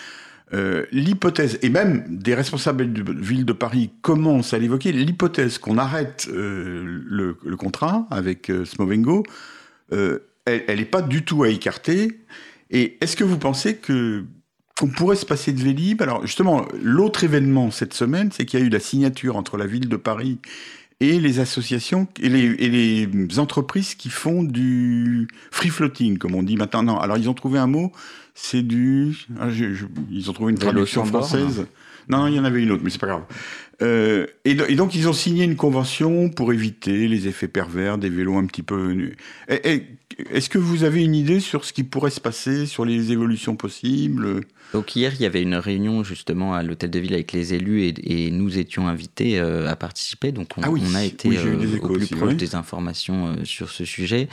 S1: euh, l'hypothèse, et même des responsables de ville de Paris commencent à l'évoquer, l'hypothèse qu'on arrête euh, le, le contrat avec Smovengo, elle n'est pas du tout à écarter. Et est-ce que vous pensez que qu'on pourrait se passer de Vélib Alors justement, l'autre événement cette semaine, c'est qu'il y a eu la signature entre la ville de Paris et les associations et les, et les entreprises qui font du free floating, comme on dit maintenant. Non, alors ils ont trouvé un mot, c'est du... ah, je- je- ils ont trouvé une traduction française. Non, non, il y en avait une autre, mais c'est pas grave. Euh, et, do- et donc ils ont signé une convention pour éviter les effets pervers des vélos un petit peu. Est-ce que vous avez une idée sur ce qui pourrait se passer, sur les évolutions possibles?
S2: Donc hier, il y avait une réunion justement à l'hôtel de ville avec les élus et, et nous étions invités euh, à participer. Donc on,
S1: Ah oui,
S2: on a été
S1: oui,
S2: euh, au plus
S1: aussi,
S2: proche
S1: oui.
S2: des informations euh, sur ce sujet.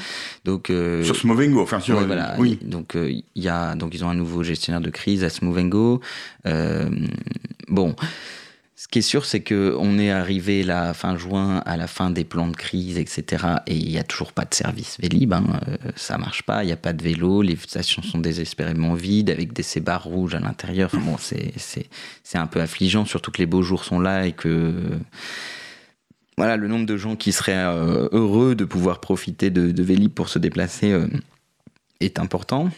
S2: Donc euh,
S1: Sur Smovengo, enfin sur.
S2: Ouais, voilà.
S1: Oui.
S2: Donc euh, il y a donc ils ont un nouveau gestionnaire de crise à Smovengo. Euh, bon. Ce qui est sûr, c'est que on est arrivé là fin juin à la fin des plans de crise, etc. Et il n'y a toujours pas de service Vélib. Hein. Euh, ça marche pas. Il n'y a pas de vélo. Les stations sont désespérément vides avec des sébarres rouges à l'intérieur. C'est un peu affligeant, surtout que les beaux jours sont là et que voilà, le nombre de gens qui seraient euh, heureux de pouvoir profiter de, de Vélib pour se déplacer euh, est important.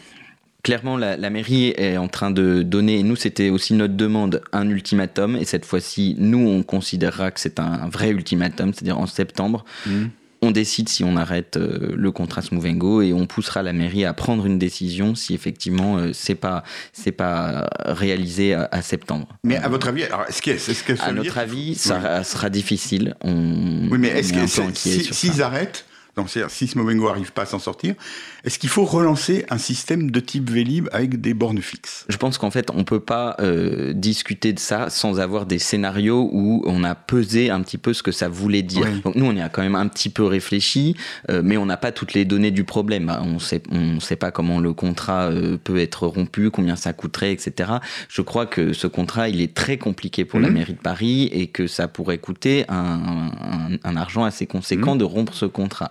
S2: Clairement, la, la mairie est en train de donner, et nous c'était aussi notre demande, un ultimatum, et cette fois-ci, nous on considérera que c'est un vrai ultimatum, c'est-à-dire en septembre,
S1: Mhm.
S2: on décide si on arrête euh, le contrat Smovengo et on poussera la mairie à prendre une décision si effectivement euh, c'est pas c'est pas réalisé à, à septembre.
S1: Mais à votre avis, alors, est-ce que, que ça
S2: À notre
S1: dire-
S2: avis, ça sera difficile. On,
S1: Oui, mais est-ce que si- s'ils
S2: ça.
S1: arrêtent, donc c'est-à-dire si Smovengo arrive pas à s'en sortir, est-ce qu'il faut relancer un système de type Vélib avec des bornes fixes?
S2: Je pense qu'en fait, on peut pas euh, discuter de ça sans avoir des scénarios où on a pesé un petit peu ce que ça voulait dire.
S1: Oui.
S2: Donc nous, on y a quand même un petit peu réfléchi, euh, mais on n'a pas toutes les données du problème. On sait, on sait pas comment le contrat euh, peut être rompu, combien ça coûterait, etc. Je crois que ce contrat, il est très compliqué pour la
S1: Mhm.
S2: mairie de Paris et que ça pourrait coûter un, un- un argent assez conséquent
S1: Mhm.
S2: de rompre ce contrat.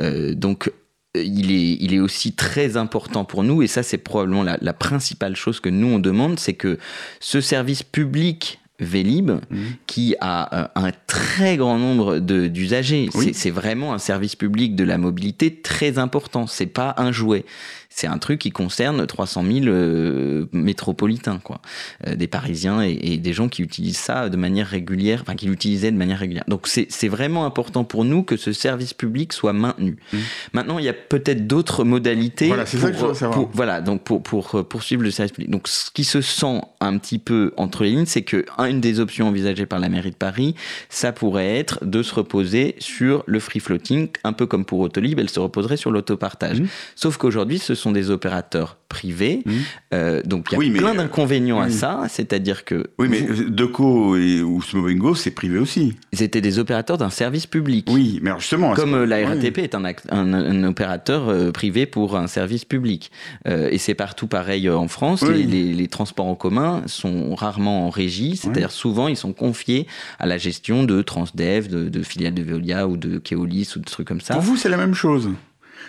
S2: Euh, donc il est, il est aussi très important pour nous, et ça c'est probablement la, la principale chose que nous on demande, c'est que ce service public Vélib,
S1: Mhm.
S2: qui a euh, un très grand nombre d'usagers,
S1: Oui.
S2: c'est vraiment un service public de la mobilité très important, c'est pas un jouet. C'est un truc qui concerne 300 000 euh, métropolitains, quoi. Euh, des Parisiens et, et des gens qui utilisent ça de manière régulière, enfin qui l'utilisaient de manière régulière. Donc c'est vraiment important pour nous que ce service public soit maintenu.
S1: Mhm.
S2: Maintenant, il y a peut-être d'autres modalités.
S1: Voilà, c'est ça que je
S2: pour-
S1: voudrais savoir.
S2: pour- voilà, donc pour, pour euh, poursuivre le service public. Donc ce qui se sent un petit peu entre les lignes, c'est que un- une des options envisagées par la mairie de Paris, ça pourrait être de se reposer sur le free floating, un peu comme pour Autolib, elle se reposerait sur l'autopartage.
S1: Mhm.
S2: Sauf qu'aujourd'hui, ce sont des opérateurs privés,
S1: Mhm.
S2: euh, donc il y a
S1: Oui,
S2: plein
S1: euh,
S2: d'inconvénients à
S1: oui.
S2: ça, c'est-à-dire que
S1: Oui, mais
S2: vous-
S1: Deco et, ou Smovengo, c'est privé aussi.
S2: c'était des opérateurs d'un service public.
S1: Oui, mais alors justement.
S2: Comme euh, la. RATP est un, act- un- un opérateur privé pour un service public. Et c'est partout pareil en France.
S1: Oui.
S2: Les, les- les transports en commun sont rarement en régie, c'est-à-dire souvent ils sont confiés à la gestion de Transdev, de, de filiales de Veolia ou de Keolis ou de trucs comme ça.
S1: Pour vous, c'est la même chose.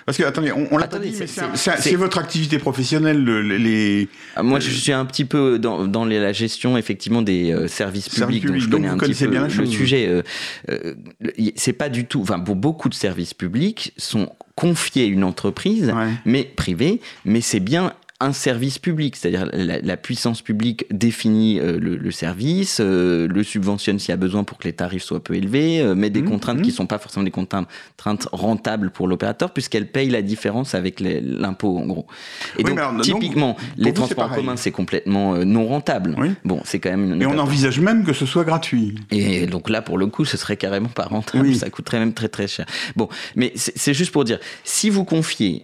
S1: Parce que, attendez, on, on l'a pas dit, mais
S2: c'est-
S1: votre activité professionnelle, le- les- les...
S2: Ah, Moi, je suis un petit peu dans, dans les- la gestion effectivement des euh, services publics, donc
S1: publics,
S2: je
S1: donc
S2: connais
S1: vous
S2: un petit peu
S1: bien
S2: le
S1: chose.
S2: sujet. euh, euh, c'est pas du tout. Enfin, pour beaucoup de services publics sont confiés à une entreprise,
S1: Ouais.
S2: mais privée, mais c'est bien un service public, c'est-à-dire la, puissance publique définit euh, le, service, euh, le subventionne s'il y a besoin pour que les tarifs soient peu élevés, euh, met des mmh, contraintes qui ne mmh. sont pas forcément des contraintes rentables pour l'opérateur, puisqu'elle paye la différence avec l'impôt, en gros. Et donc, typiquement, les transports en commun, c'est complètement non rentable. Bon, c'est quand même
S1: Et on envisage même que ce soit gratuit.
S2: Et donc là, pour le coup, ce serait carrément pas rentable, ça coûterait même très très cher. Bon, mais c'est juste pour dire, si vous confiez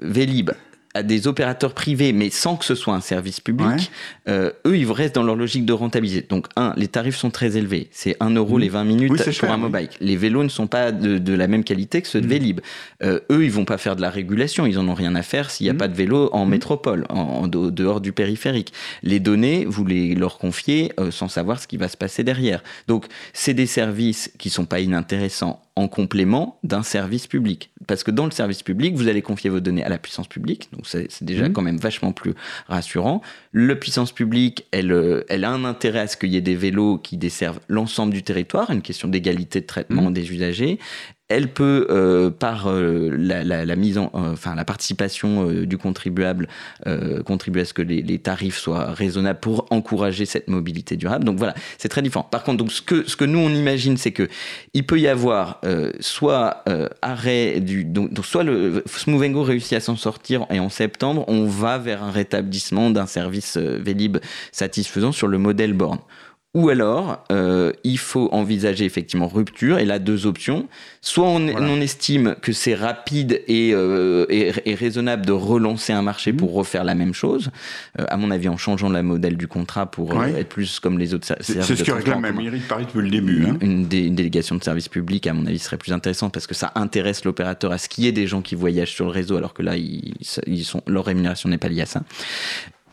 S2: Vélib à des opérateurs privés, mais sans que ce soit un service public, euh, eux, ils restent dans leur logique de rentabiliser. Donc, un, les tarifs sont très élevés. C'est 1 euro les 20 minutes pour un mobile. Les vélos ne sont pas de, la même qualité que ceux de Vélib. Euh, eux, ils vont pas faire de la régulation. Ils en ont rien à faire s'il n'y a pas de vélo en métropole, en, dehors du périphérique. Les données, vous les leur confiez euh, sans savoir ce qui va se passer derrière. Donc, c'est des services qui sont pas inintéressants en complément d'un service public. Parce que dans le service public, vous allez confier vos données à la puissance publique, donc c'est déjà mmh. quand même vachement plus rassurant. La puissance publique, elle, euh, elle a un intérêt à ce qu'il y ait des vélos qui desservent l'ensemble du territoire, une question d'égalité de traitement mmh. des usagers elle peut, euh, par euh, la, mise en, euh, enfin la participation du contribuable, contribuer à ce que les, tarifs soient raisonnables pour encourager cette mobilité durable. Donc voilà, c'est très différent. Par contre, ce que ce que nous on imagine, c'est que il peut y avoir soit arrêt du, donc, soit le Smoovengo réussit à s'en sortir et en septembre on va vers un rétablissement d'un service Vélib satisfaisant sur le modèle borne. Ou alors, euh, il faut envisager effectivement rupture. Et là, deux options. Soit on, on estime que c'est rapide et, euh, et, raisonnable de relancer un marché pour mmh. refaire la même chose. Euh, à mon avis, en changeant le modèle du contrat pour euh, être plus comme les autres
S1: services. C'est ce que réclame même Eric Paris depuis le début. Hein.
S2: Une, une, délégation de service public, à mon avis, serait plus intéressante parce que ça intéresse l'opérateur à ce qu'il y ait des gens qui voyagent sur le réseau, alors que là, ils, ils sont, leur rémunération n'est pas liée à ça.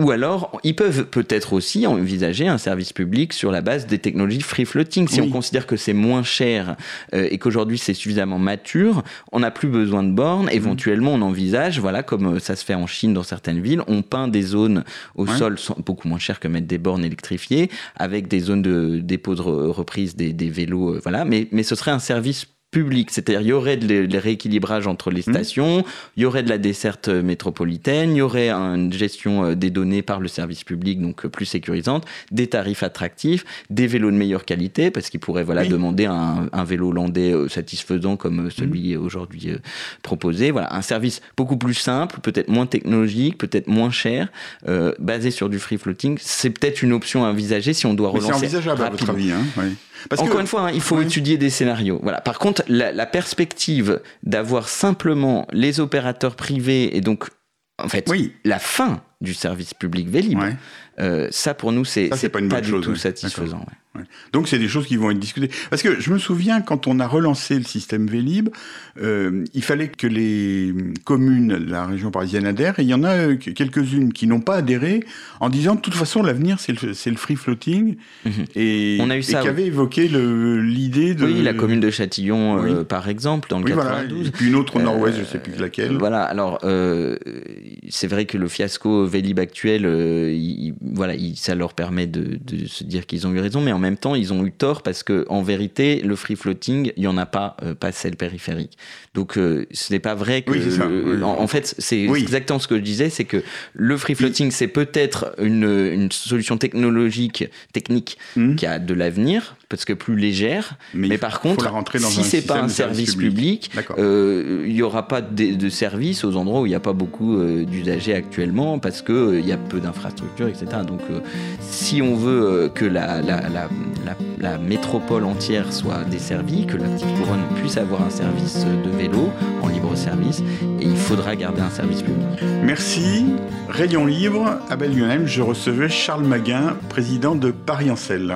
S2: Ou alors, ils peuvent peut-être aussi envisager un service public sur la base des technologies free floating. Si on considère que c'est moins cher euh, et qu'aujourd'hui c'est suffisamment mature, on n'a plus besoin de bornes. Mmh. Éventuellement, on envisage, voilà, comme euh, ça se fait en Chine dans certaines villes, on peint des zones au sol beaucoup moins cher que mettre des bornes électrifiées, avec des zones de dépôt de reprise des, des vélos, euh, voilà. Mais, mais ce serait un service public, c'est-à-dire il y aurait des rééquilibrages entre les mmh. stations, il y aurait de la desserte métropolitaine, il y aurait une gestion euh, des données par le service public, donc euh, plus sécurisante, des tarifs attractifs, des vélos de meilleure qualité, parce qu'ils pourraient voilà, demander un, vélo hollandais euh, satisfaisant comme celui mmh. aujourd'hui proposé. Voilà, un service beaucoup plus simple, peut-être moins technologique, peut-être moins cher, basé sur du free floating. C'est peut-être une option à envisager si on doit relancer. C'est
S1: envisageable à votre avis, hein oui.
S2: Encore une fois, hein, il faut étudier des scénarios. Voilà. Par contre, la, perspective d'avoir simplement les opérateurs privés et donc, en fait, la fin du service public Vélib, euh, ça pour nous, c'est pas, pas du tout satisfaisant.
S1: Donc c'est des choses qui vont être discutées. Parce que je me souviens quand on a relancé le système Vélib, euh, il fallait que les communes de la région parisienne adhèrent, et il y en a euh, quelques-unes qui n'ont pas adhéré, en disant de toute façon l'avenir c'est le, le, free floating, mhm. et, on a eu ça, et qui avait évoqué l'idée de...
S2: Oui, la commune de Châtillon euh, par exemple, dans le oui, 92.
S1: et puis une autre au nord-ouest, je ne sais plus laquelle.
S2: Voilà, alors c'est vrai que le fiasco Vélib actuel, voilà, ça leur permet de, de se dire qu'ils ont eu raison, mais en même temps, ils ont eu tort parce que en vérité, le free floating, il y en a pas euh, passé le périphérique. Donc, euh, ce n'est pas vrai que. en, fait, c'est exactement ce que je disais, c'est que le free floating, c'est peut-être une, une, solution technologique, technique, hmm. qui a de l'avenir parce que plus légère. Mais, par contre, si c'est pas un service public, euh, il n'y aura pas de, de, service aux endroits où il n'y a pas beaucoup euh, d'usagers actuellement parce qu'il euh, il y a peu d'infrastructures, etc. Donc, si on veut que la, la, la, la, métropole entière soit desservie, que la petite couronne puisse avoir un service de vélo en libre service, et il faudra garder un service public.
S1: Merci. Rayon libre, à Lionel, je recevais Charles Maguin, président de Paris Selle.